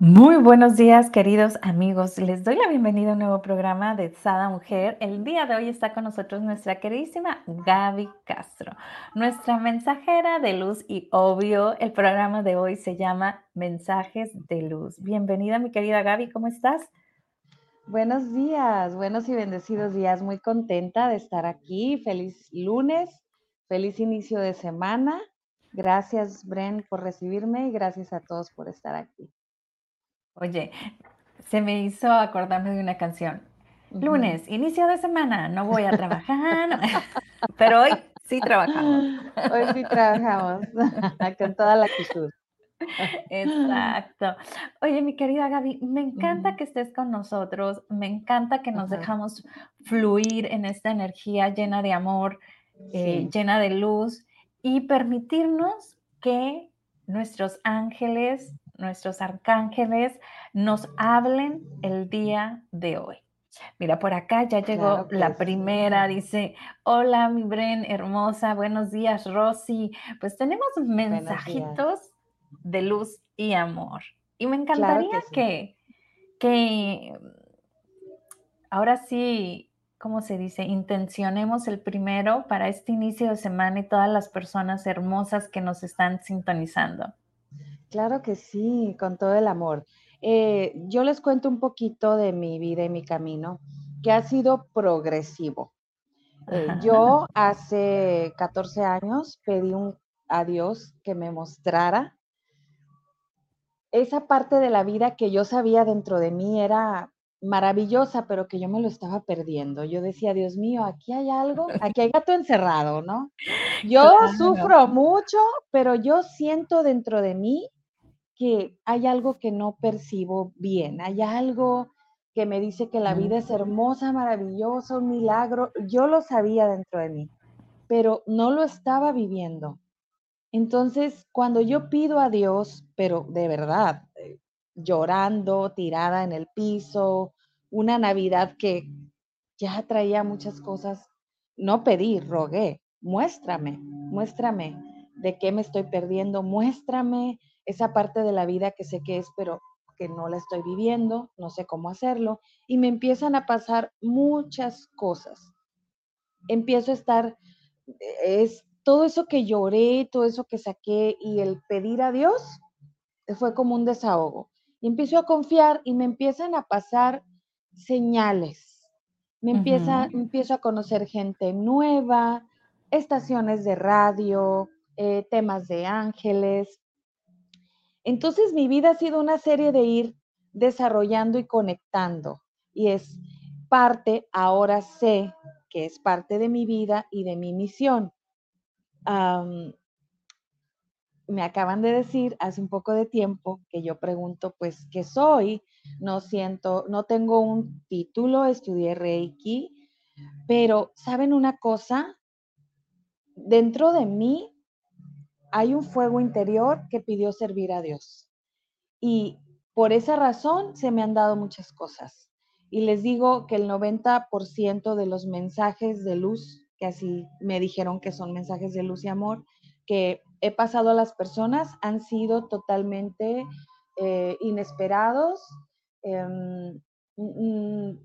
Muy buenos días, queridos amigos. Les doy la bienvenida a un nuevo programa de Sada Mujer. El día de hoy está con nosotros nuestra queridísima Gaby Castro, nuestra mensajera de luz y obvio, el programa de hoy se llama Mensajes de Luz. Bienvenida, mi querida Gaby, ¿cómo estás? Buenos días, buenos y bendecidos días. Muy contenta de estar aquí. Feliz lunes, feliz inicio de semana. Gracias, Bren, por recibirme y gracias a todos por estar aquí. Oye, se me hizo acordarme de una canción. Lunes, inicio de semana, no voy a trabajar, pero hoy sí trabajamos. Hoy sí trabajamos, con toda la actitud. Exacto. Oye, mi querida Gaby, me encanta que estés con nosotros, me encanta que nos dejamos fluir en esta energía llena de amor, eh, llena de luz y permitirnos que nuestros ángeles nuestros arcángeles nos hablen el día de hoy. Mira, por acá ya llegó la primera, dice, hola mi Bren, hermosa, buenos días Rosy. Pues tenemos mensajitos de luz y amor. Y me encantaría que, que, ahora sí, ¿cómo se dice? Intencionemos el primero para este inicio de semana y todas las personas hermosas que nos están sintonizando. Claro que sí, con todo el amor. Eh, yo les cuento un poquito de mi vida y mi camino, que ha sido progresivo. Eh, yo hace 14 años pedí un, a Dios que me mostrara esa parte de la vida que yo sabía dentro de mí era maravillosa, pero que yo me lo estaba perdiendo. Yo decía, Dios mío, aquí hay algo, aquí hay gato encerrado, ¿no? Yo sufro mucho, pero yo siento dentro de mí que hay algo que no percibo bien, hay algo que me dice que la vida es hermosa, maravillosa, un milagro. Yo lo sabía dentro de mí, pero no lo estaba viviendo. Entonces, cuando yo pido a Dios, pero de verdad, eh, llorando, tirada en el piso, una Navidad que ya traía muchas cosas, no pedí, rogué, muéstrame, muéstrame de qué me estoy perdiendo, muéstrame esa parte de la vida que sé que es, pero que no la estoy viviendo, no sé cómo hacerlo, y me empiezan a pasar muchas cosas. Empiezo a estar, es todo eso que lloré, todo eso que saqué y el pedir a Dios fue como un desahogo. Y empiezo a confiar y me empiezan a pasar señales. Me empieza, empiezo a conocer gente nueva, estaciones de radio, eh, temas de ángeles, entonces mi vida ha sido una serie de ir desarrollando y conectando y es parte, ahora sé que es parte de mi vida y de mi misión. me acaban de decir hace un poco de tiempo que yo pregunto, pues, ¿qué soy? No siento, no tengo un título, estudié Reiki, pero ¿saben una cosa? Dentro de mí hay un fuego interior que pidió servir a Dios. Y por esa razón se me han dado muchas cosas. Y les digo que el 90% de los mensajes de luz, que así me dijeron que son mensajes de luz y amor, que he pasado a las personas, han sido totalmente eh, inesperados, em, mm,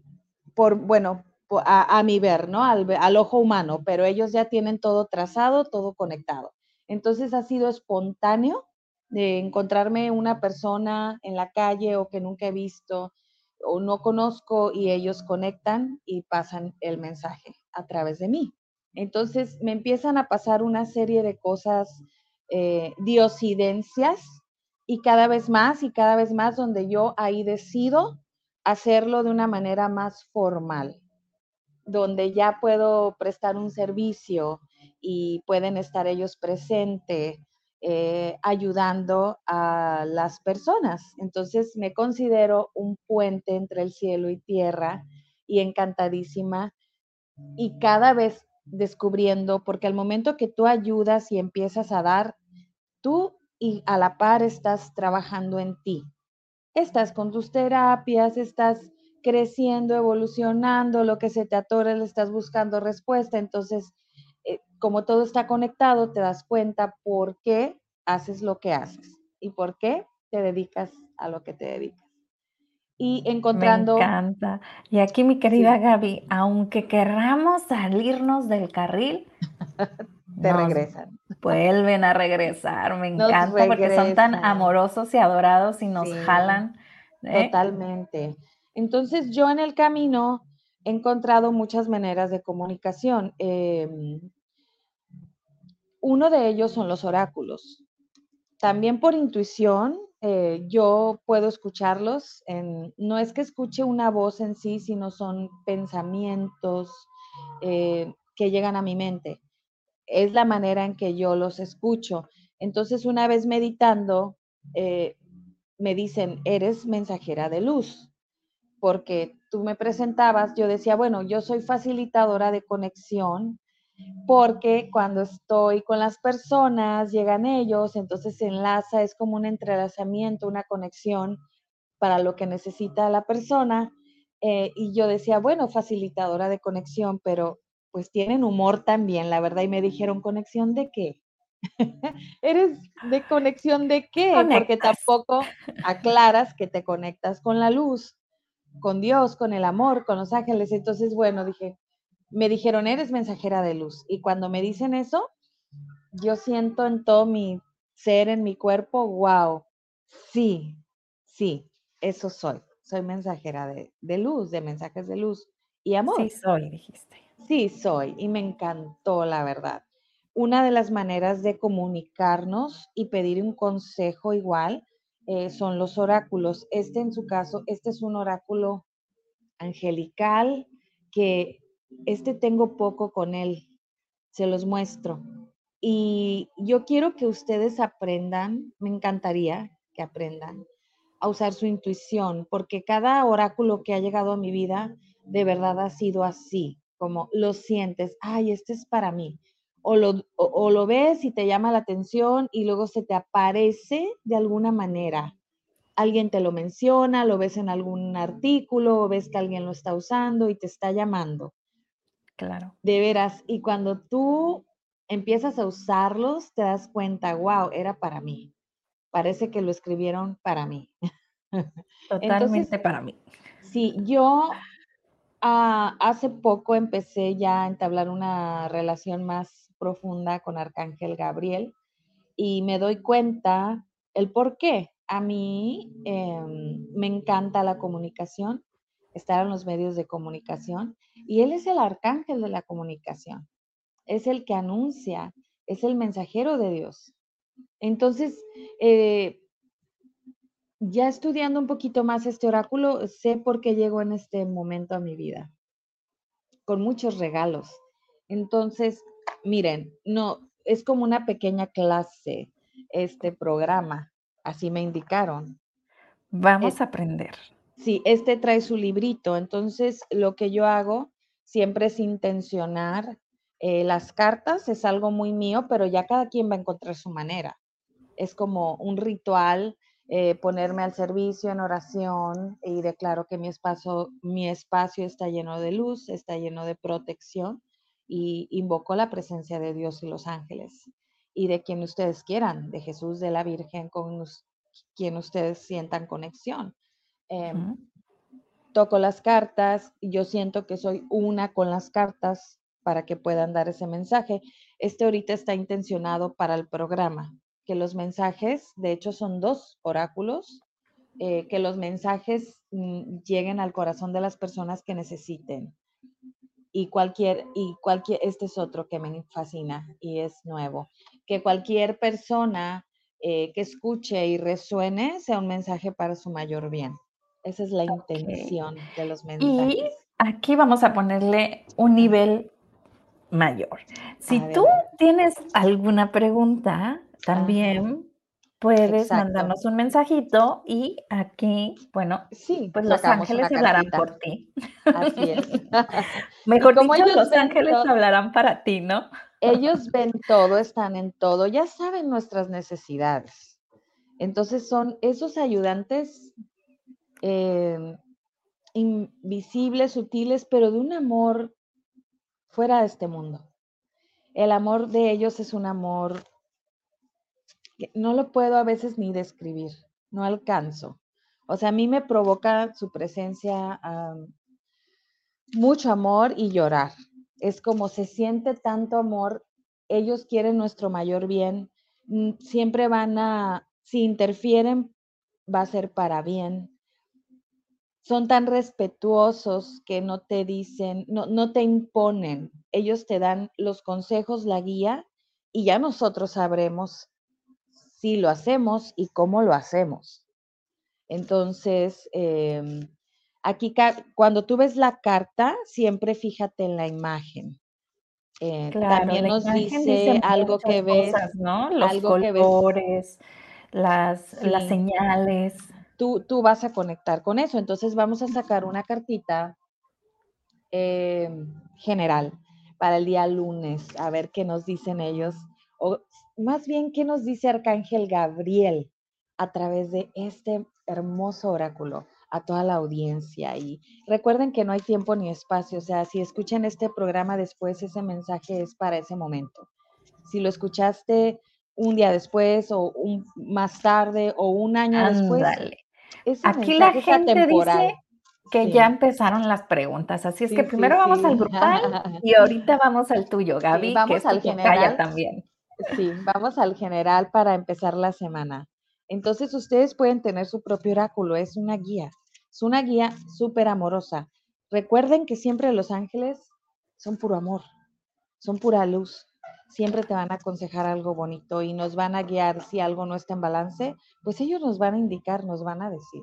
por, bueno, a, mi ver, ¿no? al ojo humano, pero ellos ya tienen todo trazado, todo conectado. Entonces ha sido espontáneo de encontrarme una persona en la calle o que nunca he visto o no conozco y ellos conectan y pasan el mensaje a través de mí. Entonces me empiezan a pasar una serie de cosas, eh, diosidencias y cada vez más y cada vez más donde yo ahí decido hacerlo de una manera más formal, donde ya puedo prestar un servicio, y pueden estar ellos presentes eh, ayudando a las personas. Entonces me considero un puente entre el cielo y tierra y encantadísima y cada vez descubriendo, porque al momento que tú ayudas y empiezas a dar, tú y a la par estás trabajando en ti. Estás con tus terapias, estás creciendo, evolucionando, lo que se te atora, le estás buscando respuesta. Entonces, como todo está conectado, te das cuenta por qué haces lo que haces y por qué te dedicas a lo que te dedicas. Y encontrando... Me encanta. Y aquí, mi querida Gaby, aunque querramos salirnos del carril, te regresan. Vuelven a regresar. Me encanta porque son tan amorosos y adorados y nos jalan. ¿eh? Totalmente. Entonces yo en el camino he encontrado muchas maneras de comunicación. Em, uno de ellos son los oráculos. También por intuición, eh, yo puedo escucharlos. no es que escuche una voz en sí, sino son pensamientos eh, que llegan a mi mente. Es la manera en que yo los escucho. Entonces, una vez meditando, eh, me dicen, eres mensajera de luz, porque tú me presentabas, yo decía, bueno, yo soy facilitadora de conexión porque cuando estoy con las personas, llegan ellos, entonces se enlaza, es como un entrelazamiento, una conexión para lo que necesita la persona. Eh, y yo decía, bueno, facilitadora de conexión, pero pues tienen humor también, la verdad, y me dijeron, ¿conexión de qué? ¿Eres de conexión de qué? Porque tampoco aclaras que te conectas con la luz, con Dios, con el amor, con los ángeles. Entonces, bueno, dije, me dijeron, eres mensajera de luz. Y cuando me dicen eso, yo siento en todo mi ser, en mi cuerpo, wow, sí, sí, eso soy. Soy mensajera de, luz, de mensajes de luz y amor. Sí, soy, dijiste. Sí, soy. Y me encantó, la verdad. Una de las maneras de comunicarnos y pedir un consejo igual eh, son los oráculos. Este, en su caso, este es un oráculo angelical que este tengo poco con él, se los muestro. Y yo quiero que ustedes aprendan, me encantaría que aprendan a usar su intuición, porque cada oráculo que ha llegado a mi vida de verdad ha sido así, como lo sientes, ay, este es para mí. O lo, o lo ves y te llama la atención y luego se te aparece de alguna manera. Alguien te lo menciona, lo ves en algún artículo, o ves que alguien lo está usando y te está llamando. Claro. De veras, y cuando tú empiezas a usarlos, te das cuenta, wow, era para mí. Parece que lo escribieron para mí. Totalmente para mí. Sí, yo ah, hace poco empecé ya a entablar una relación más profunda con Arcángel Gabriel y me doy cuenta el por qué. A mí em, me encanta la comunicación, estar en los medios de comunicación y Él es el arcángel de la comunicación, es el que anuncia, es el mensajero de Dios. Entonces, eh, ya estudiando un poquito más este oráculo, sé por qué llegó en este momento a mi vida, con muchos regalos. Entonces, miren, no, es como una pequeña clase este programa, así me indicaron. Vamos a aprender. Sí, este trae su librito, entonces lo que yo hago siempre es intencionar eh, las cartas, es algo muy mío, pero ya cada quien va a encontrar su manera. Es como un ritual, eh, ponerme al servicio en oración y declaro que mi espacio, mi espacio está lleno de luz, está lleno de protección y invoco la presencia de Dios y los ángeles y de quien ustedes quieran, de Jesús, de la Virgen, con quien ustedes sientan conexión. Em, toco las cartas y yo siento que soy una con las cartas para que puedan dar ese mensaje. Este ahorita está intencionado para el programa, que los mensajes, de hecho son dos oráculos, eh, que los mensajes mm, lleguen al corazón de las personas que necesiten. Y cualquier, y cualquier, este es otro que me fascina y es nuevo, que cualquier persona eh, que escuche y resuene sea un mensaje para su mayor bien. Esa es la intención de los mensajes. Y aquí vamos a ponerle un nivel mayor. Si tú tienes alguna pregunta, también puedes mandarnos un mensajito y aquí, bueno, sí, pues los ángeles hablarán por ti. Así es. Mejor dicho, los ángeles hablarán para ti, ¿no? Ellos ven todo, están en todo, ya saben nuestras necesidades. Entonces son esos ayudantes Em, invisibles, sutiles, pero de un amor fuera de este mundo. El amor de ellos es un amor que no lo puedo a veces ni describir. no alcanzo. O sea, a mí me provoca su presencia mucho amor y llorar. Es como se siente tanto amor, ellos quieren nuestro mayor bien, mm, siempre van a, si interfieren, va a ser para bien. Son tan respetuosos que no te dicen, no, no te imponen, ellos te dan los consejos, la guía y ya nosotros sabremos si lo hacemos y cómo lo hacemos. Entonces, em, aquí cuando tú ves la carta, siempre fíjate en la imagen. Eh, también nos dice, algo que ves, ¿no? Los colores, las, las señales. Tú, tú, vas a conectar con eso. Entonces vamos a sacar una cartita em, general para el día lunes, a ver qué nos dicen ellos, o más bien qué nos dice Arcángel Gabriel a través de este hermoso oráculo a toda la audiencia. Y recuerden que no hay tiempo ni espacio, o sea, si escuchan este programa después, ese mensaje es para ese momento. Si lo escuchaste un día después o un, más tarde o un año después, Aquí la gente dice que ya empezaron las preguntas, así es que primero vamos al grupal y ahorita vamos al tuyo, Gaby. vamos al general también. Sí, vamos al general para empezar la semana. Entonces ustedes pueden tener su propio oráculo, es una guía, es una guía súper amorosa. Recuerden que siempre los ángeles son puro amor, son pura luz, siempre te van a aconsejar algo bonito y nos van a guiar si algo no está en balance, pues ellos nos van a indicar, nos van a decir.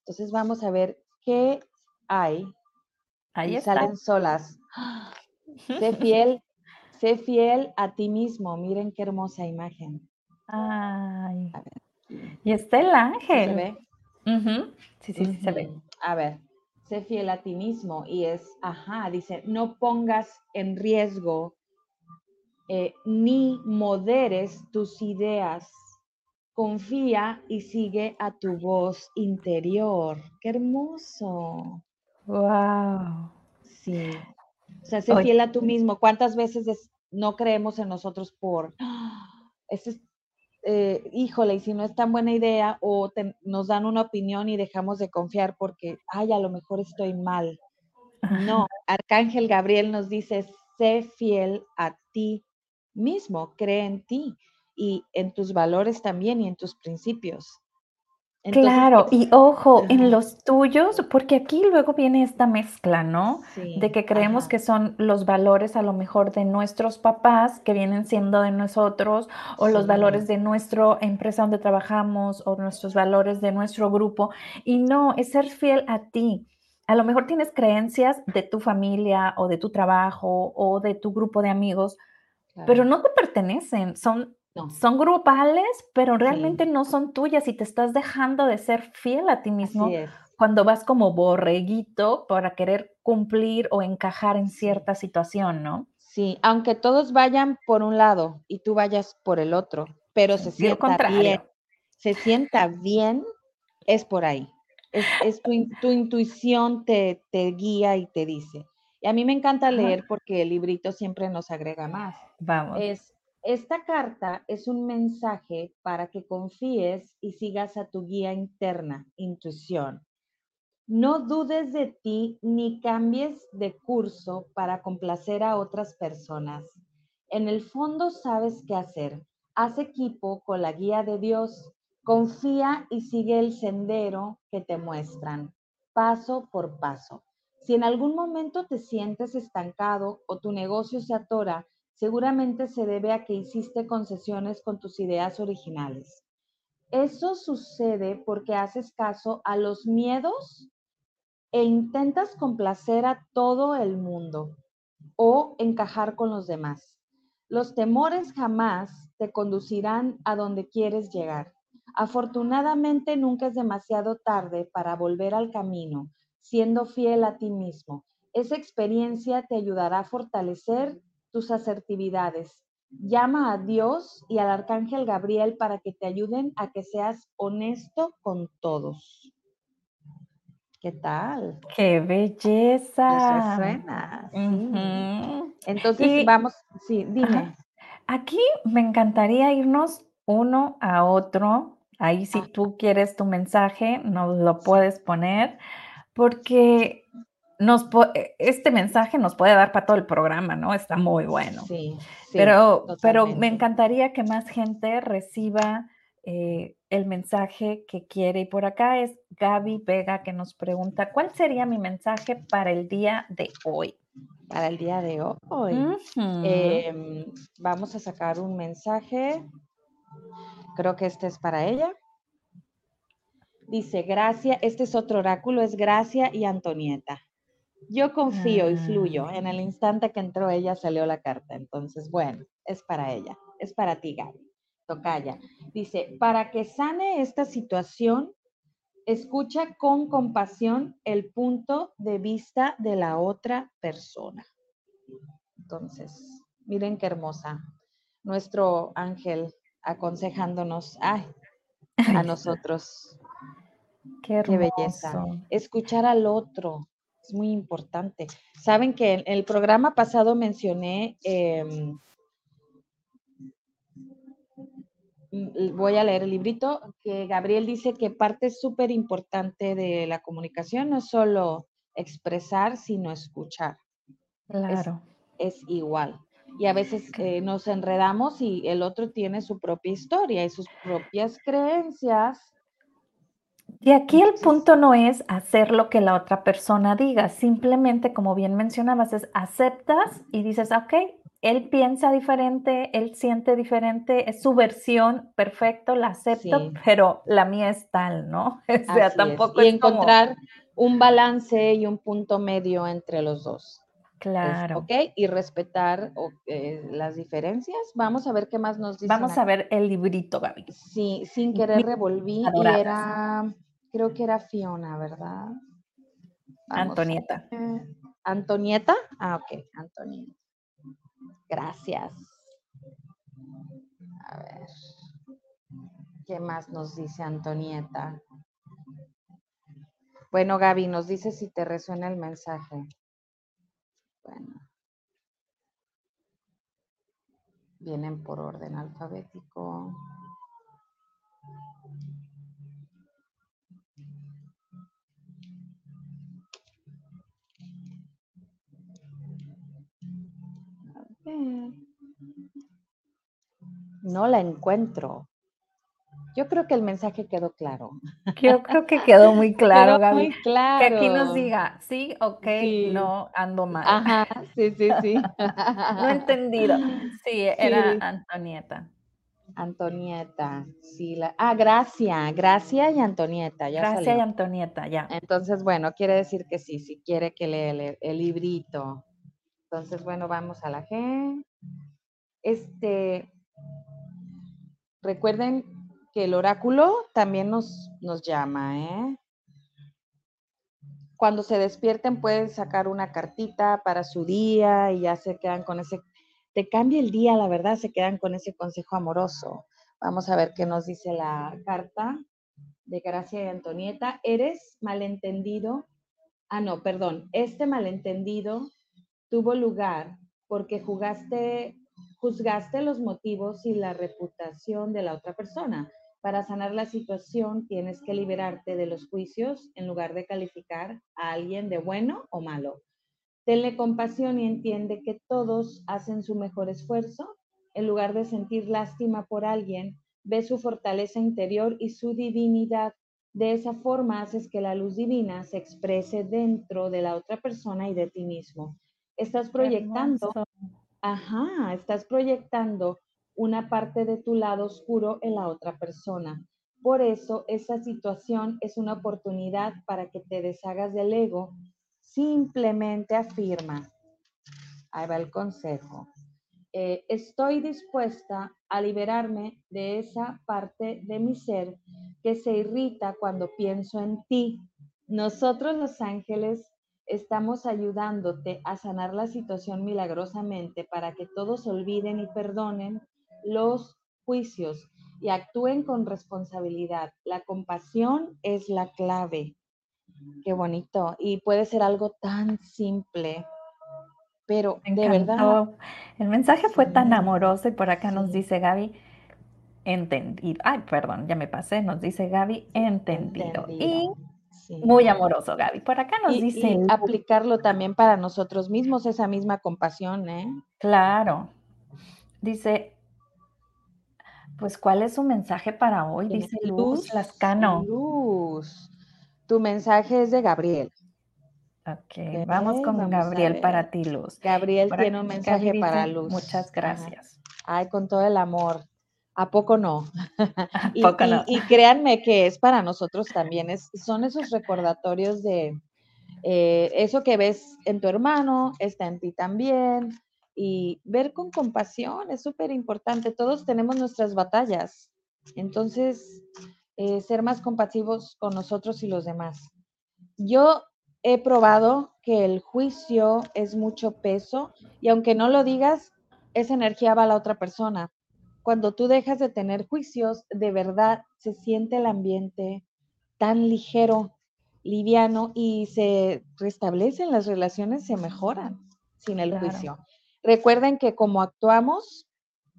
Entonces vamos a ver qué hay. Ahí salen solas. Sé fiel, sé fiel a ti mismo. Miren qué hermosa imagen. Ay. A ver. Y está el ángel. ¿Se ve? Sí, sí, sí, se ve. A ver, sé fiel a ti mismo y es, ajá, dice, no pongas en riesgo eh, ni moderes tus ideas. Confía y sigue a tu voz interior. ¡Qué hermoso! ¡Wow! Sí. O sea, sé fiel a tú mismo. ¿Cuántas veces no creemos en nosotros por, ¡Ah! ese eh, híjole, y si no es tan buena idea o nos dan una opinión y dejamos de confiar porque, ay, a lo mejor estoy mal. No, Arcángel Gabriel nos dice, sé fiel a ti mismo, cree en ti y en tus valores también y en tus principios claro, y ojo, en los tuyos, porque aquí luego viene esta mezcla, ¿no? de que creemos que son los valores a lo mejor de nuestros papás que vienen siendo de nosotros, o los valores de nuestra empresa donde trabajamos, o nuestros valores de nuestro grupo, y no, es ser fiel a ti. A lo mejor tienes creencias de tu familia o de tu trabajo o de tu grupo de amigos, pero no te pertenecen, son son grupales, pero realmente no son tuyas y te estás dejando de ser fiel a ti mismo cuando vas como borreguito para querer cumplir o encajar en cierta situación, ¿no? Sí, aunque todos vayan por un lado y tú vayas por el otro, pero se sienta bien, se sienta bien, es por ahí. Es, tu, tu, intuición te, te guía y te dice. Y a mí me encanta leer porque el librito siempre nos agrega más. Vamos. Es esta carta es un mensaje para que confíes y sigas a tu guía interna, intuición. No dudes de ti ni cambies de curso para complacer a otras personas. En el fondo sabes qué hacer. Haz equipo con la guía de Dios. Confía y sigue el sendero que te muestran, paso por paso. Si en algún momento te sientes estancado o tu negocio se atora, seguramente se debe a que hiciste concesiones con tus ideas originales. Eso sucede porque haces caso a los miedos e intentas complacer a todo el mundo o encajar con los demás. Los temores jamás te conducirán a donde quieres llegar. Afortunadamente nunca es demasiado tarde para volver al camino, siendo fiel a ti mismo. Esa experiencia te ayudará a fortalecer tus asertividades. Llama a Dios y al Arcángel Gabriel para que te ayuden a que seas honesto con todos. ¿Qué tal? ¡Qué belleza! Eso suena. Entonces, vamos, sí, dime. Aquí me encantaría irnos uno a otro Ahí si tú quieres tu mensaje, nos lo puedes poner, porque nos e, este mensaje nos puede dar para todo el programa, ¿no? Está muy bueno. Sí, pero, pero me encantaría que más gente reciba eh, el mensaje que quiere. Y por acá es Gaby Vega que nos pregunta, ¿cuál sería mi mensaje para el día de hoy? Para el día de hoy. Em, vamos a sacar un mensaje. Creo que este es para ella. Dice, Gracia, este es otro oráculo, es Gracia y Antonieta. Yo confío y fluyo. En el ah. instante que entró ella salió la carta. Entonces, bueno, es para ella. Es para ti, Gaby. Tocaya. Dice, para que sane esta situación, escucha con compasión el punto de vista de la otra persona. Entonces, miren qué hermosa. Nuestro ángel aconsejándonos a nosotros. Qué, qué belleza. Escuchar al otro, es muy importante. Saben que en el programa pasado mencioné, em, voy a leer el librito, que Gabriel dice que parte súper importante de la comunicación no es solo expresar, sino escuchar. Claro. Es, igual. Y a veces eh, nos enredamos y el otro tiene su propia historia y sus propias creencias y aquí el punto no es hacer lo que la otra persona diga, simplemente, como bien mencionabas, es aceptas y dices, ok, él piensa diferente, él siente diferente, es su versión, perfecto, la acepto, pero la mía es tal, ¿no? O sea, tampoco es. Y encontrar un balance y un punto medio entre los dos. Claro. ok, y respetar eh, las diferencias. Vamos a ver qué más nos dice. Vamos a ver el librito, Gaby. Sí, sin querer revolví y era creo que era Fiona, ¿verdad? Antonieta. Antonieta. Ah, ok, Antonieta. Gracias. A ver. ¿Qué más nos dice Antonieta? Bueno, Gaby, nos dice si te resuena el mensaje. Bueno. Vienen por orden alfabético. No la encuentro. Yo creo que el mensaje quedó claro. Yo creo que quedó muy claro, Gaby. Muy claro. Que aquí nos diga, sí, ok, no, ando mal. Ajá, sí, sí, sí. no he entendido. Sí, era Antonieta. Antonieta, sí. La, ah, Gracia, Gracia y Antonieta. Ya Gracia y Antonieta, ya. Entonces, bueno, quiere decir que sí, si quiere que lea el, el librito. Entonces, bueno, vamos a la G. Este, recuerden que el oráculo también nos, nos llama, ¿eh? Cuando se despierten pueden sacar una cartita para su día y ya se quedan con ese, te cambia el día, la verdad, se quedan con ese consejo amoroso. Vamos a ver qué nos dice la carta de Gracia y Antonieta. Eres malentendido. Ah, no, perdón. Este malentendido tuvo lugar porque jugaste, juzgaste los motivos y la reputación de la otra persona. Para sanar la situación tienes que liberarte de los juicios en lugar de calificar a alguien de bueno o malo. Tenle compasión y entiende que todos hacen su mejor esfuerzo. En lugar de sentir lástima por alguien, ve su fortaleza interior y su divinidad. De esa forma haces que la luz divina se exprese dentro de la otra persona y de ti mismo. Estás proyectando, ajá, estás proyectando una parte de tu lado oscuro en la otra persona. Por eso, esa situación es una oportunidad para que te deshagas del ego. Simplemente afirma, ahí va el consejo, eh, estoy dispuesta a liberarme de esa parte de mi ser que se irrita cuando pienso en ti. Nosotros los ángeles estamos ayudándote a sanar la situación milagrosamente para que todos olviden y perdonen los juicios y actúen con responsabilidad. La compasión es la clave. Qué bonito. Y puede ser algo tan simple, pero de verdad. El mensaje fue tan amoroso y por acá nos dice Gaby, entendido. Ay, perdón, ya me pasé, nos dice Gaby, entendido. Y muy amoroso, Gaby. Por acá nos dice... aplicarlo también para nosotros mismos, esa misma compasión, ¿eh? Claro. Dice, pues, ¿cuál es su mensaje para hoy? Dice Luz, Lascano. Luz. Tu mensaje es de Gabriel. Ok, vamos con Gabriel para ti, Luz. Gabriel tiene un mensaje para Luz. Muchas gracias. Ay, con todo el amor. ¿A poco no? y, y, créanme que es para nosotros también, es, son esos recordatorios de eh, eso que ves en tu hermano, está en ti también, y ver con compasión es súper importante. Todos tenemos nuestras batallas, entonces eh, ser más compasivos con nosotros y los demás. Yo he probado que el juicio es mucho peso y aunque no lo digas, esa energía va a la otra persona. Cuando tú dejas de tener juicios, de verdad se siente el ambiente tan ligero, liviano y se restablecen las relaciones, se mejoran sin el juicio. Recuerden que como actuamos,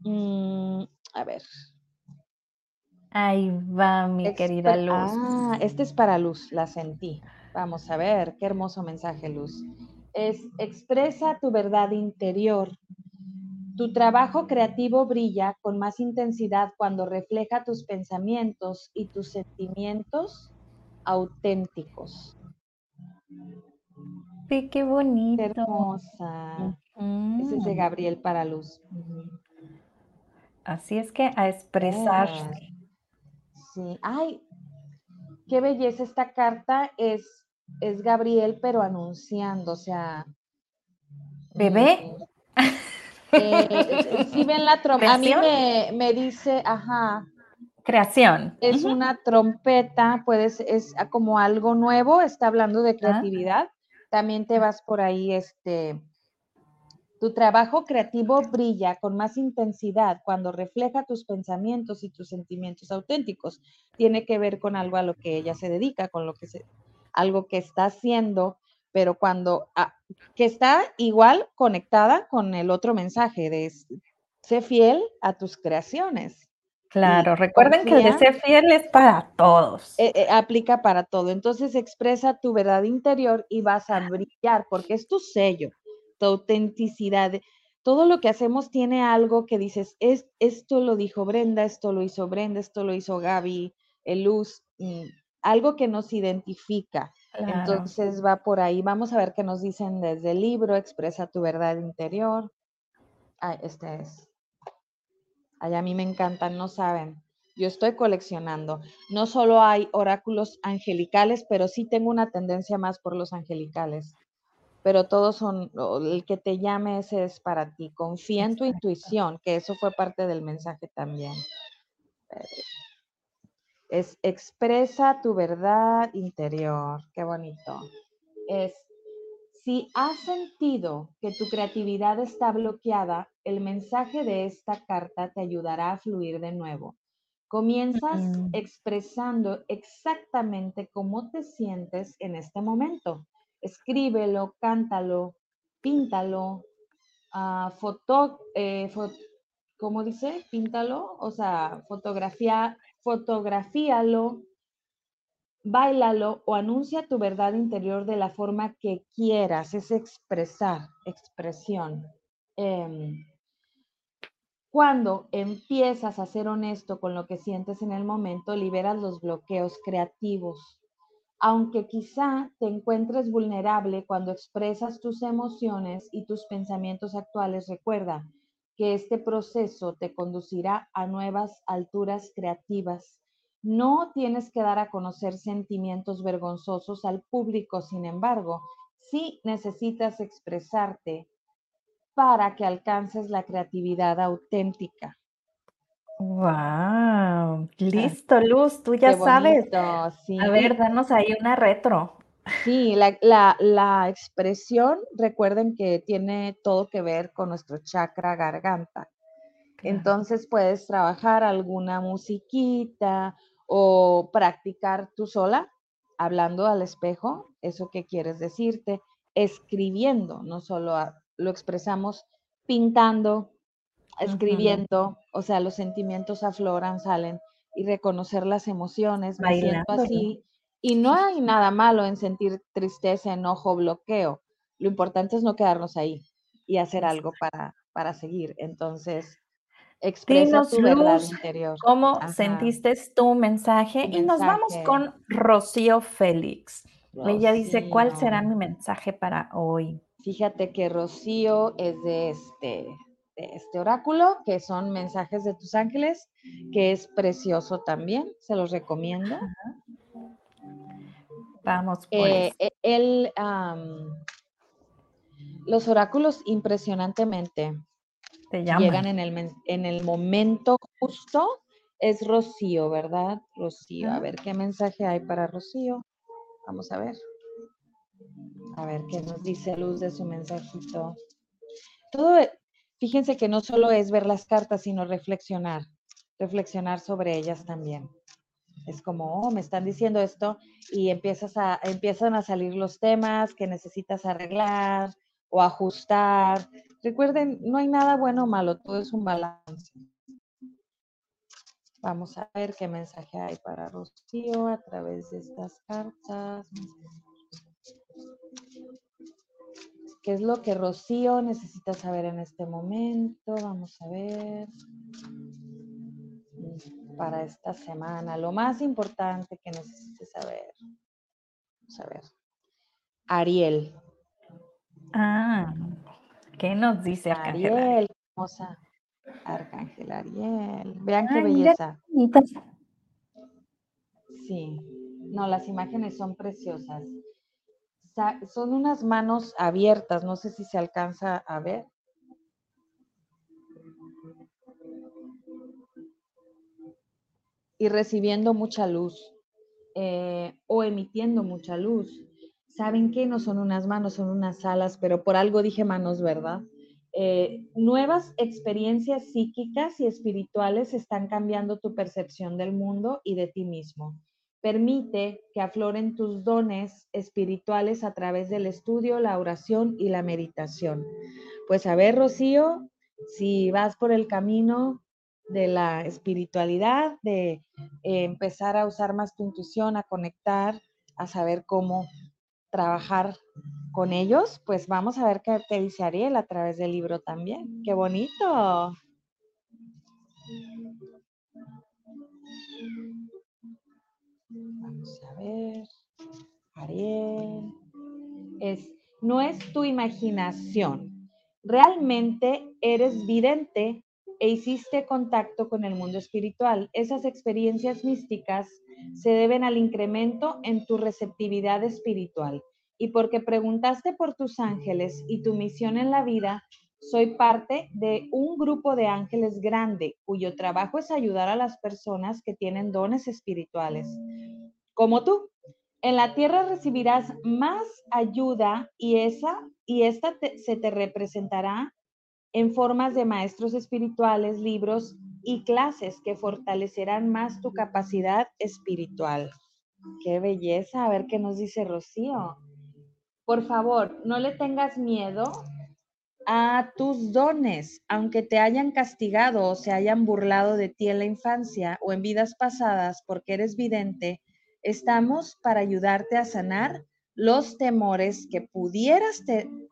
mm, a ver. Ahí va mi querida Luz. Ah, este es para Luz, la sentí. Vamos a ver, qué hermoso mensaje, Luz. Es expresa tu verdad interior. Tu trabajo creativo brilla con más intensidad cuando refleja tus pensamientos y tus sentimientos auténticos. Sí, qué bonito. hermosa. Ese es de Gabriel para Luz. Así es que a expresar. Sí. Ay, qué belleza esta carta es es Gabriel, pero anunciando, o sea. ¿Bebé? Eh, si ven la trompeta, a mí me, dice, ajá. Creación. Es una trompeta, puedes, es como algo nuevo, está hablando de ah. creatividad. También te vas por ahí, este, tu trabajo creativo brilla con más intensidad cuando refleja tus pensamientos y tus sentimientos auténticos. Tiene que ver con algo a lo que ella se dedica, con lo que se, algo que está haciendo, pero cuando, ah, que está igual conectada con el otro mensaje de sé fiel a tus creaciones. Claro, recuerden que el de ser fiel es para todos. Eh, eh, aplica para todo. Entonces expresa tu verdad interior y vas a brillar porque es tu sello, tu autenticidad. Todo lo que hacemos tiene algo que dices, es, esto lo dijo Brenda, esto lo hizo Brenda, esto lo hizo Gaby, Luz, mm, algo que nos identifica. Entonces va por ahí. Vamos a ver qué nos dicen desde el libro, expresa tu verdad interior. Ah, este es. Ay, a mí me encantan, no saben. Yo estoy coleccionando. No solo hay oráculos angelicales, pero sí tengo una tendencia más por los angelicales. Pero todos son, el que te llame ese es para ti. Confía en tu intuición, que eso fue parte del mensaje también es expresa tu verdad interior. Qué bonito. Es, si has sentido que tu creatividad está bloqueada, el mensaje de esta carta te ayudará a fluir de nuevo. Comienzas expresando exactamente cómo te sientes en este momento. Escríbelo, cántalo, píntalo, uh, foto, eh, ¿cómo dice? Píntalo, o sea, fotografía, fotografíalo, bailalo o anuncia tu verdad interior de la forma que quieras, es expresar, expresión. Em, cuando empiezas a ser honesto con lo que sientes en el momento, liberas los bloqueos creativos. Aunque quizá te encuentres vulnerable cuando expresas tus emociones y tus pensamientos actuales, recuerda, que este proceso te conducirá a nuevas alturas creativas. No tienes que dar a conocer sentimientos vergonzosos al público, sin embargo, sí necesitas expresarte para que alcances la creatividad auténtica. Wow, listo, Luz, tú ya sabes. A ver, danos ahí una retro. Sí, la, expresión, recuerden que tiene todo que ver con nuestro chakra garganta. Entonces puedes trabajar alguna musiquita o practicar tú sola, hablando al espejo, eso que quieres decirte, escribiendo, no solo lo expresamos pintando, escribiendo, o sea, los sentimientos afloran, salen, y reconocer las emociones, me siento así. Y no hay nada malo en sentir tristeza, enojo, bloqueo. Lo importante es no quedarnos ahí y hacer algo para, para seguir. Entonces, expresa tu verdad interior. ¿Cómo sentiste tu mensaje? y nos vamos con Rocío Félix. Ella dice, ¿cuál será mi mensaje para hoy? Fíjate que Rocío es de este, este oráculo, que son mensajes de tus ángeles, que es precioso también, se los recomiendo. Vamos, pues. Eh, los oráculos impresionantemente llegan en el, en el momento justo. Es Rocío, ¿verdad? Rocío, a ver qué mensaje hay para Rocío. Vamos a ver. A ver qué nos dice Luz de su mensajito. Todo, fíjense que no solo es ver las cartas, sino reflexionar, reflexionar sobre ellas también. Es como, oh, me están diciendo esto y empiezas a, empiezan a salir los temas que necesitas arreglar o ajustar. Recuerden, no hay nada bueno o malo, todo es un balance. Vamos a ver qué mensaje hay para Rocío a través de estas cartas. ¿Qué es lo que Rocío necesita saber en este momento? Vamos a ver. Para esta semana, lo más importante que necesite saber. Vamos a ver. Ariel. Ah, ¿qué nos dice Arcángel Ariel? Hermosa. Arcángel Ariel. Vean qué belleza. sí, no, las imágenes son preciosas son unas manos abiertas, no sé si se alcanza a ver. Y recibiendo mucha luz eh, o emitiendo mucha luz. ¿Saben qué? No son unas manos, son unas alas, pero por algo dije manos, ¿verdad? Eh, nuevas experiencias psíquicas y espirituales están cambiando tu percepción del mundo y de ti mismo. Permite que afloren tus dones espirituales a través del estudio, la oración y la meditación. Pues a ver, Rocío, si vas por el camino de la espiritualidad, de eh, empezar a usar más tu intuición, a conectar, a saber cómo trabajar con ellos, pues vamos a ver qué te dice Ariel a través del libro también. ¡Qué bonito! Vamos a ver. Ariel. Es, no es tu imaginación. Realmente eres vidente e hiciste contacto con el mundo espiritual. Esas experiencias místicas se deben al incremento en tu receptividad espiritual. Y porque preguntaste por tus ángeles y tu misión en la vida, soy parte de un grupo de ángeles grande cuyo trabajo es ayudar a las personas que tienen dones espirituales. Como tú, en la tierra recibirás más ayuda y esa y esta se te representará en formas de maestros espirituales, libros y clases que fortalecerán más tu capacidad espiritual. Qué belleza, a ver qué nos dice Rocío. Por favor, no le tengas miedo a tus dones, aunque te hayan castigado o se hayan burlado de ti en la infancia o en vidas pasadas porque eres vidente, estamos para ayudarte a sanar los temores que pudieras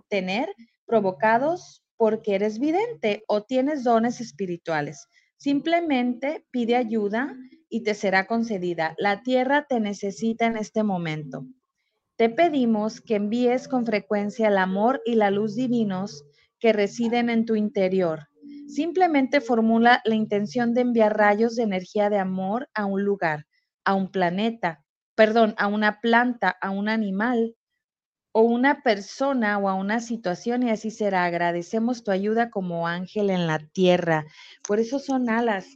tener provocados porque eres vidente o tienes dones espirituales. Simplemente pide ayuda y te será concedida. La tierra te necesita en este momento. Te pedimos que envíes con frecuencia el amor y la luz divinos que residen en tu interior. Simplemente formula la intención de enviar rayos de energía de amor a un lugar, a un planeta, perdón, a una planta, a un animal o una persona o a una situación y así será. Agradecemos tu ayuda como ángel en la tierra. Por eso son alas.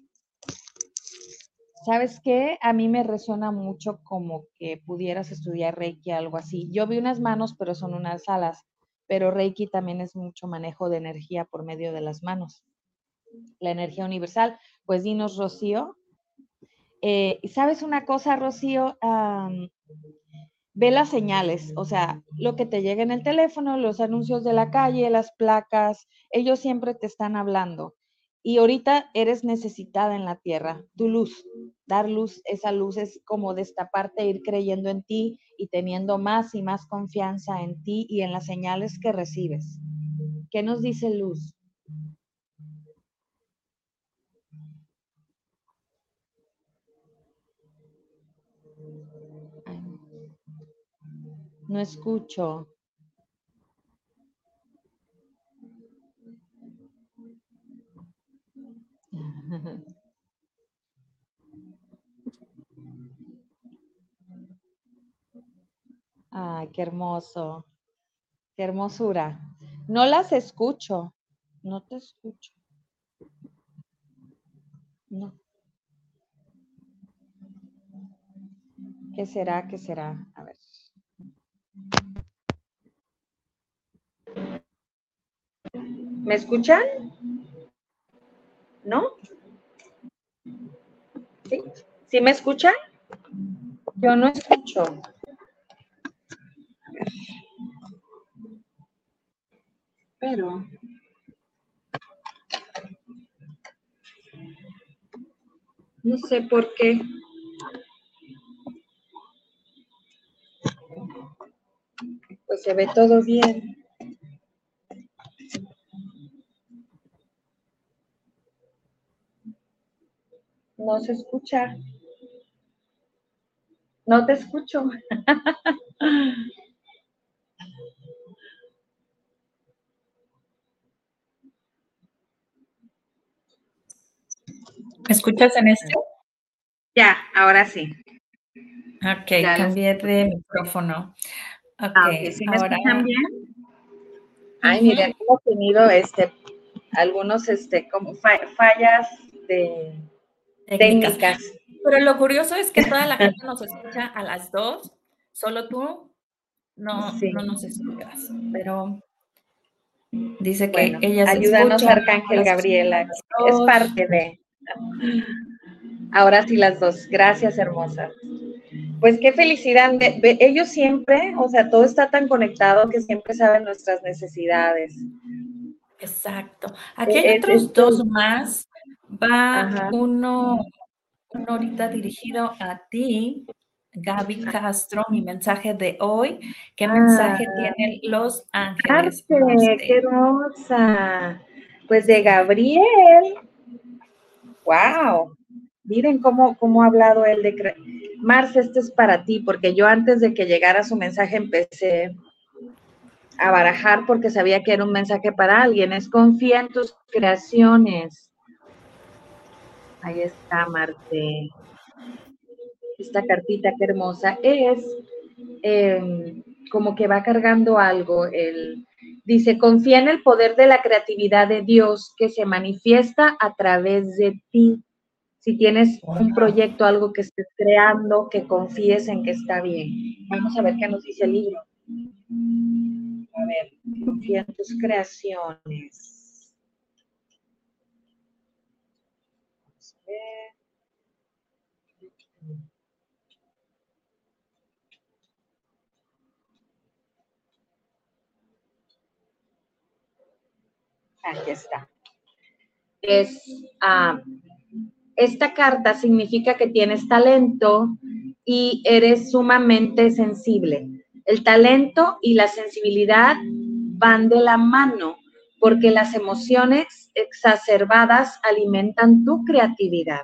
¿Sabes qué? A mí me resuena mucho como que pudieras estudiar Reiki, algo así. Yo vi unas manos, pero son unas alas pero Reiki también es mucho manejo de energía por medio de las manos. La energía universal. Pues dinos, Rocío. Eh, ¿Sabes una cosa, Rocío? Ve las señales, o sea, lo que te llega en el teléfono, los anuncios de la calle, las placas, ellos siempre te están hablando. y ahorita eres necesitada en la tierra, tu luz, dar luz, esa luz es como destaparte, ir creyendo en ti y teniendo más y más confianza en ti y en las señales que recibes. ¿Qué nos dice luz? No escucho. Ay, qué hermoso. Qué hermosura. No las escucho. No te escucho. No. ¿Qué será? ¿Qué será ver. ¿Me escuchan? ¿No? ¿Sí? ¿Sí me escuchan? Yo no escucho. Pero... No sé por qué. Pues se ve todo bien. No se escucha. No te escucho. ¿Me escuchas en este? Ya, ahora sí. Ok, cambié de micrófono. Ok, ah, ¿Sí me escuchan bien? Ay, mira, hemos tenido este, algunos este, como fallas de técnicas. Pero lo curioso es que toda la gente nos escucha a las dos, solo tú no, no nos escuchas. Pero dice que ella se Ayúdanos, Arcángel Gabriela. Es parte de. Ahora sí, las dos. Gracias, hermosa. Pues qué felicidad. ellos siempre, o sea, todo está tan conectado que siempre saben nuestras necesidades. Exacto. Aquí hay otros dos más Va uno, uno ahorita dirigido a ti, Gaby Castro, mi mensaje de hoy. ¿Qué mensaje ah. tienen los ángeles? ¡Qué hermosa! Pues de Gabriel. ¡Wow! Miren cómo, cómo ha hablado él de... Marce, este es para ti, porque yo antes de que llegara su mensaje empecé a barajar porque sabía que era un mensaje para alguien. Es confía en tus creaciones. Ahí está, Marte. Esta cartita qué hermosa es em, como que va cargando algo. El, dice, confía en el poder de la creatividad de Dios que se manifiesta a través de ti. Si tienes un proyecto, algo que estés creando, que confíes en que está bien. Vamos a ver qué nos dice el libro. A ver, confía en tus creaciones. Aquí está. Es, ah, esta carta significa que tienes talento y eres sumamente sensible. El talento y la sensibilidad van de la mano porque las emociones exacerbadas alimentan tu creatividad.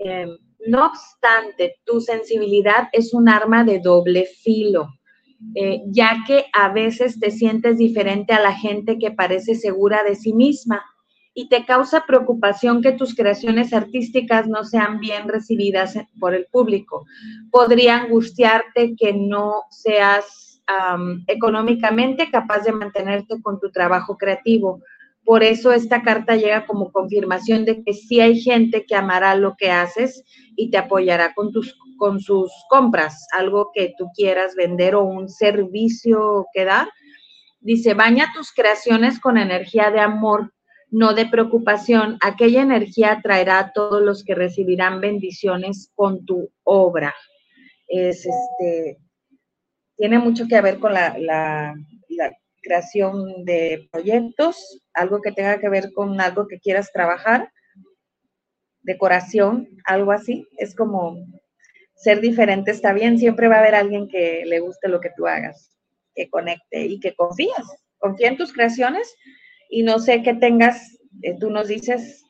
Em, no obstante, tu sensibilidad es un arma de doble filo. Eh, ya que a veces te sientes diferente a la gente que parece segura de sí misma y te causa preocupación que tus creaciones artísticas no sean bien recibidas por el público. Podría angustiarte que no seas económicamente capaz de mantenerte con tu trabajo creativo. Por eso esta carta llega como confirmación de que sí hay gente que amará lo que haces y te apoyará con tus con sus compras, algo que tú quieras vender o un servicio que dar. Dice, baña tus creaciones con energía de amor, no de preocupación. Aquella energía traerá a todos los que recibirán bendiciones con tu obra. Es este, tiene mucho que ver con la, creación de proyectos, algo que tenga que ver con algo que quieras trabajar, decoración, algo así. Es como ser diferente está bien, siempre va a haber alguien que le guste lo que tú hagas, que conecte y que confías. Confía en tus creaciones y no sé qué tengas, eh, tú nos dices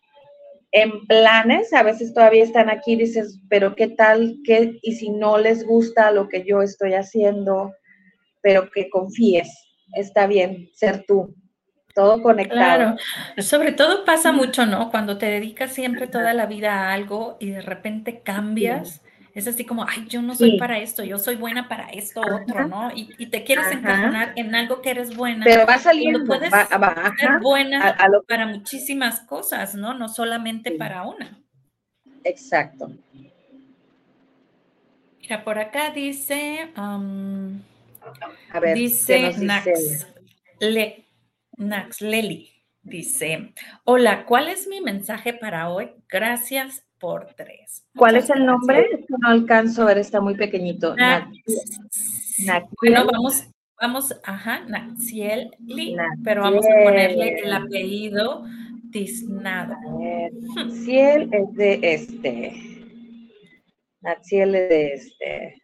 en planes, a veces todavía están aquí, dices, pero qué tal, qué, y si no les gusta lo que yo estoy haciendo, pero que confíes, está bien ser tú, todo conectado. Claro, sobre todo pasa mucho, ¿no? Cuando te dedicas siempre toda la vida a algo y de repente cambias. Es así como, ay, yo no soy para esto, yo soy buena para esto otro, ¿no? Y, te quieres encajonar en algo que eres buena. Pero va saliendo, puedes ser buena para muchísimas cosas, ¿no? No solamente para una. Exacto. Mira, por acá dice, a ver, dice, Nax, Le, Nax Leli, dice, hola, ¿cuál es mi mensaje para hoy? Gracias por tres. ¿Cuál es el nombre? No alcanzo a ver, está muy pequeñito. Bueno, vamos, vamos, ajá, Naxiel pero vamos a ponerle el apellido Tiznado. Naxiel es de este. Naxiel es de este.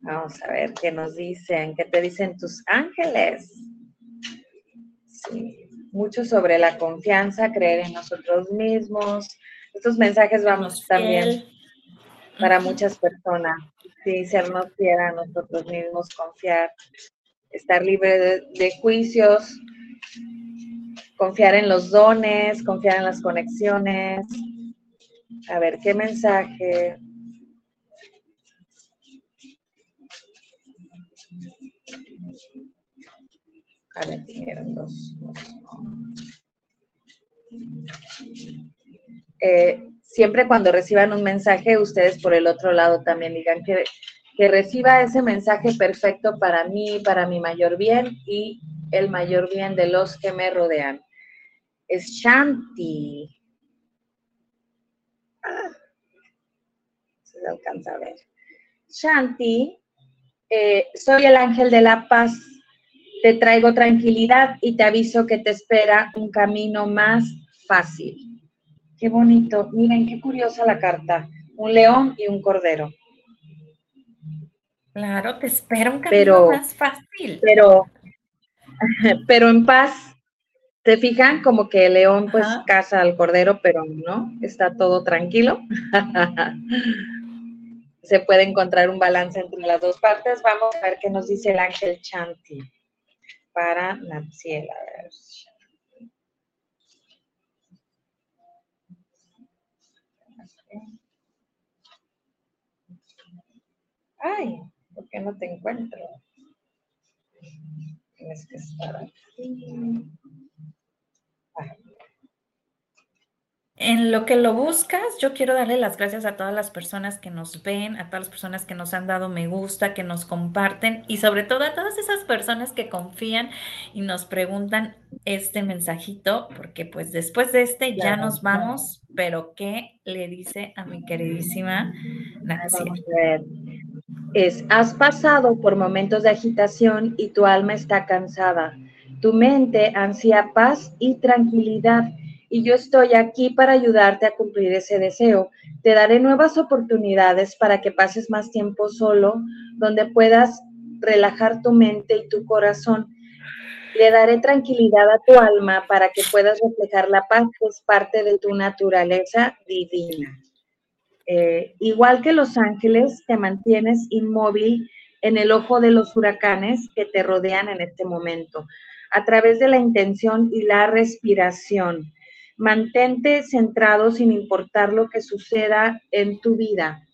Vamos a ver qué nos dicen, qué te dicen tus ángeles. Sí, mucho sobre la confianza, creer en nosotros mismos, estos mensajes vamos también para muchas personas. Sí, sernos fiel a nosotros mismos, confiar, estar libre de, juicios, confiar en los dones, confiar en las conexiones. A ver, ¿qué mensaje? A ver, dos. Eh, siempre cuando reciban un mensaje, ustedes por el otro lado también digan que, que reciba ese mensaje perfecto para mí, para mi mayor bien y el mayor bien de los que me rodean. Es Shanti. Ah, se alcanza a ver. Shanti, eh, soy el ángel de la paz. Te traigo tranquilidad y te aviso que te espera un camino más fácil. Qué bonito. Miren, qué curiosa la carta. Un león y un cordero. Claro, te espera un camino más fácil. Pero, pero en paz. ¿Te fijan? Como que el león pues caza al cordero, pero no, está todo tranquilo. Se puede encontrar un balance entre las dos partes. Vamos a ver qué nos dice el ángel Chanti para Natsiela. Ay, ¿por qué no te encuentro? Tienes que estar aquí. En lo que lo buscas, yo quiero darle las gracias a todas las personas que nos ven, a todas las personas que nos han dado me gusta, que nos comparten y sobre todo a todas esas personas que confían y nos preguntan este mensajito, porque pues después de este ya nos vamos, pero ¿qué le dice a mi queridísima Nancy? Es, has pasado por momentos de agitación y tu alma está cansada. Tu mente ansía paz y tranquilidad y yo estoy aquí para ayudarte a cumplir ese deseo. Te daré nuevas oportunidades para que pases más tiempo solo, donde puedas relajar tu mente y tu corazón. Le daré tranquilidad a tu alma para que puedas reflejar la paz que es parte de tu naturaleza divina. Eh, igual que los ángeles, te mantienes inmóvil en el ojo de los huracanes que te rodean en este momento, a través de la intención y la respiración. Mantente centrado sin importar lo que suceda en tu vida.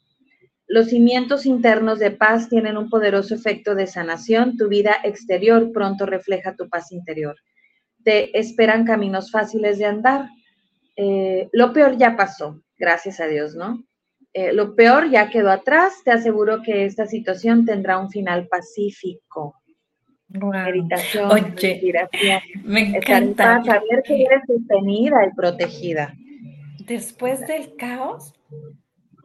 Los cimientos internos de paz tienen un poderoso efecto de sanación. Tu vida exterior pronto refleja tu paz interior. Te esperan caminos fáciles de andar. Eh, lo peor ya pasó, gracias a Dios, ¿no? Eh, lo peor ya quedó atrás. Te aseguro que esta situación tendrá un final pacífico meditación, Me encanta. saber que eres sostenida y protegida. Después del caos,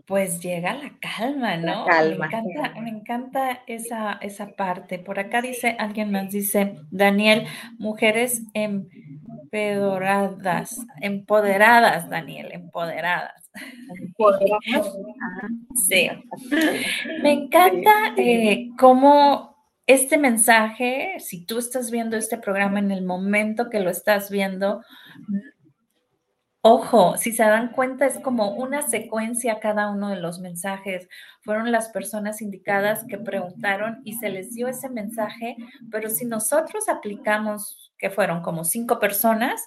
pues llega la calma, ¿no? calma. Me encanta, me encanta esa, esa parte. Por acá dice, alguien más dice, Daniel, mujeres empoderadas, empoderadas, Daniel, empoderadas. Sí. Me encanta eh, cómo este mensaje, si tú estás viendo este programa en el momento que lo estás viendo, Ojo, si se dan cuenta, es como una secuencia cada uno de los mensajes. Fueron las personas indicadas que preguntaron y se les dio ese mensaje, pero si nosotros aplicamos, que fueron como cinco personas,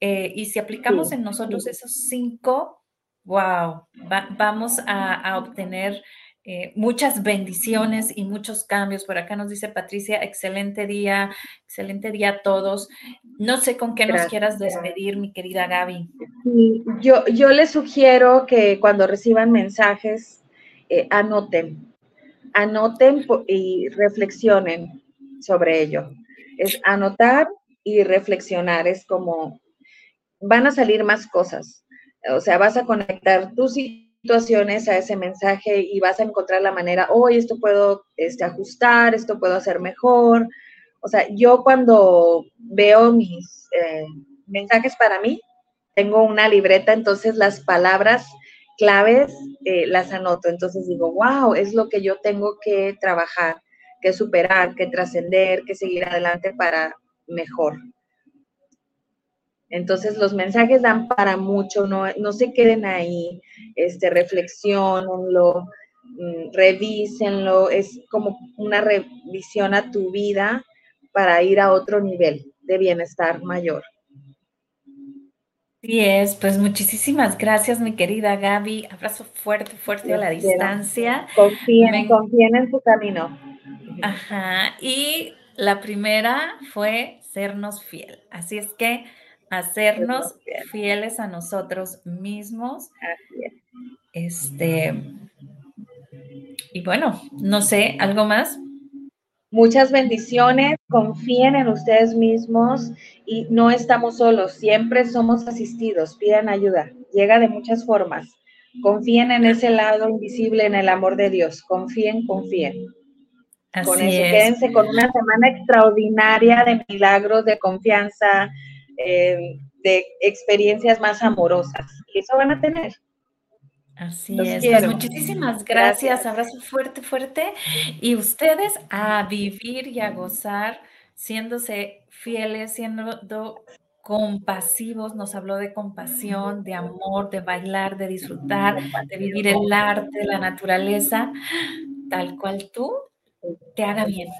eh, y si aplicamos en nosotros esos cinco, wow, vamos a obtener eh, muchas bendiciones y muchos cambios. Por acá nos dice Patricia, excelente día, excelente día a todos. No sé con qué nos quieras despedir, mi querida Gaby. Yo, yo les sugiero que cuando reciban mensajes, eh, anoten, anoten y reflexionen sobre ello. Es anotar y reflexionar, es como van a salir más cosas. O sea, vas a conectar tus situaciones a ese mensaje y vas a encontrar la manera, hoy esto puedo este, ajustar, esto puedo hacer mejor. O sea, yo cuando veo mis eh, mensajes para mí, tengo una libreta, entonces las palabras claves eh, las anoto. Entonces digo, wow, es lo que yo tengo que trabajar, que superar, que trascender, que seguir adelante para mejor. Entonces los mensajes dan para mucho, no, no se queden ahí, este, reflexionenlo, mm, revísenlo, es como una revisión a tu vida para ir a otro nivel de bienestar mayor. Sí es, pues muchísimas gracias, mi querida Gaby. Abrazo fuerte, fuerte a la distancia. Confíen, confíen en su camino. Ajá, y la primera fue sernos fiel. Así es que hacernos fieles a nosotros mismos. Este, y bueno, no sé, ¿algo más? Muchas bendiciones, confíen en ustedes mismos y no estamos solos, siempre somos asistidos, pidan ayuda, llega de muchas formas. Confíen en ese lado invisible, en el amor de Dios, confíen, confíen. con eso, quédense con una semana extraordinaria de milagros, de confianza, eh, de experiencias más amorosas. Y eso van a tener. Así es. Pues muchísimas gracias. Abrazo fuerte, fuerte. Y ustedes a vivir y a gozar, siéndose fieles, siendo compasivos, nos habló de compasión, de amor, de bailar, de disfrutar, de vivir el arte, la naturaleza, tal cual tú, te haga bien,